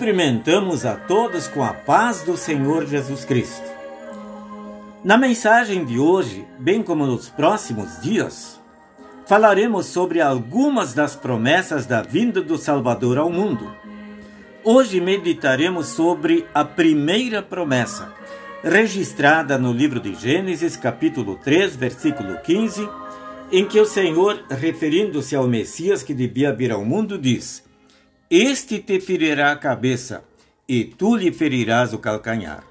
Cumprimentamos a todos com a paz do Senhor Jesus Cristo. Na mensagem de hoje, bem como nos próximos dias, falaremos sobre algumas das promessas da vinda do Salvador ao mundo. Hoje meditaremos sobre a primeira promessa, registrada no livro de Gênesis, capítulo 3, versículo 15, em que o Senhor, referindo-se ao Messias que devia vir ao mundo, diz: Este te ferirá a cabeça, e tu lhe ferirás o calcanhar.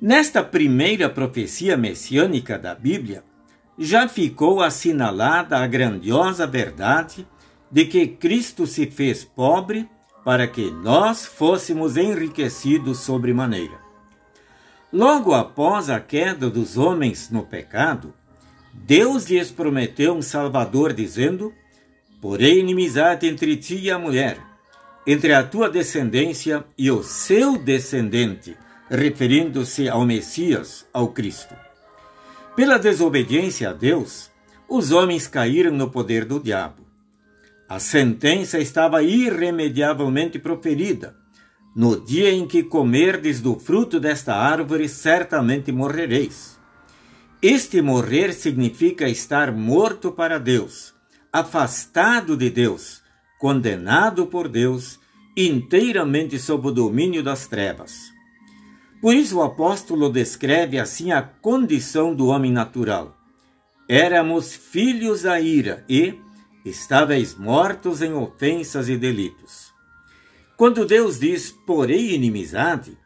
Nesta primeira profecia messiânica da Bíblia, já ficou assinalada a grandiosa verdade de que Cristo se fez pobre para que nós fôssemos enriquecidos sobremaneira. Logo após a queda dos homens no pecado, Deus lhes prometeu um Salvador, dizendo: Porém, inimizade entre ti e a mulher, entre a tua descendência e o seu descendente, referindo-se ao Messias, ao Cristo. Pela desobediência a Deus, os homens caíram no poder do diabo. A sentença estava irremediavelmente proferida. No dia em que comerdes do fruto desta árvore, certamente morrereis. Este morrer significa estar morto para Deus, afastado de Deus, condenado por Deus, inteiramente sob o domínio das trevas. Por isso o apóstolo descreve assim a condição do homem natural. Éramos filhos da ira e estáveis mortos em ofensas e delitos. Quando Deus diz, porém inimizade,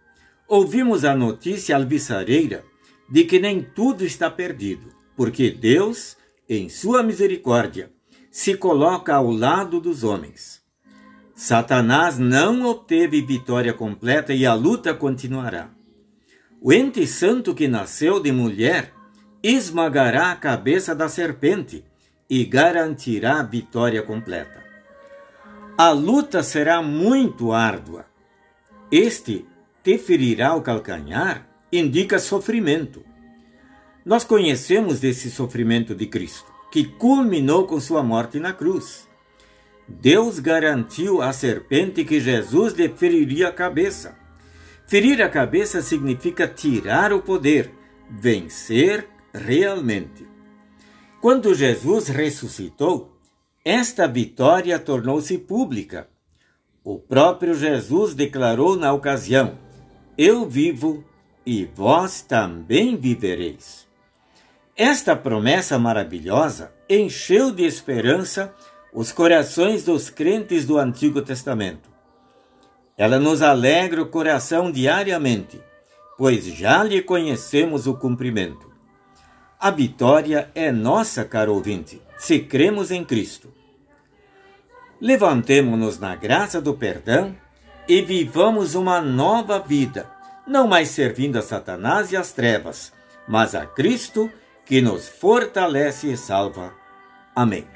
ouvimos a notícia alvissareira de que nem tudo está perdido, porque Deus, em sua misericórdia, se coloca ao lado dos homens. Satanás não obteve vitória completa e a luta continuará. O ente santo que nasceu de mulher esmagará a cabeça da serpente e garantirá a vitória completa. A luta será muito árdua. Este te ferirá o calcanhar indica sofrimento. Nós conhecemos desse sofrimento de Cristo, que culminou com sua morte na cruz. Deus garantiu à serpente que Jesus lhe feriria a cabeça. Ferir a cabeça significa tirar o poder, vencer realmente. Quando Jesus ressuscitou, esta vitória tornou-se pública. O próprio Jesus declarou na ocasião: Eu vivo e vós também vivereis. Esta promessa maravilhosa encheu de esperança os corações dos crentes do Antigo Testamento. Ela nos alegra o coração diariamente, pois já lhe conhecemos o cumprimento. A vitória é nossa, caro ouvinte, se cremos em Cristo. Levantemo-nos na graça do perdão e vivamos uma nova vida não mais servindo a Satanás e às trevas, mas a Cristo que nos fortalece e salva. Amém.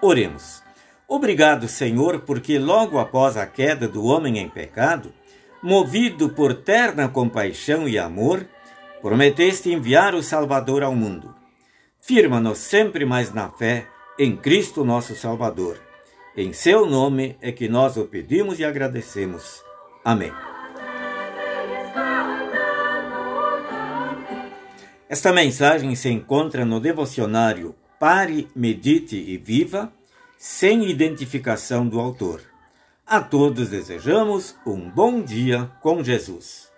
Oremos. Obrigado, Senhor, porque logo após a queda do homem em pecado, movido por terna compaixão e amor, prometeste enviar o Salvador ao mundo. Firma-nos sempre mais na fé em Cristo nosso Salvador em seu nome é que nós o pedimos e agradecemos. Amém. Esta mensagem se encontra no devocionário Pare, Medite e Viva, sem identificação do autor. A todos desejamos um bom dia com Jesus.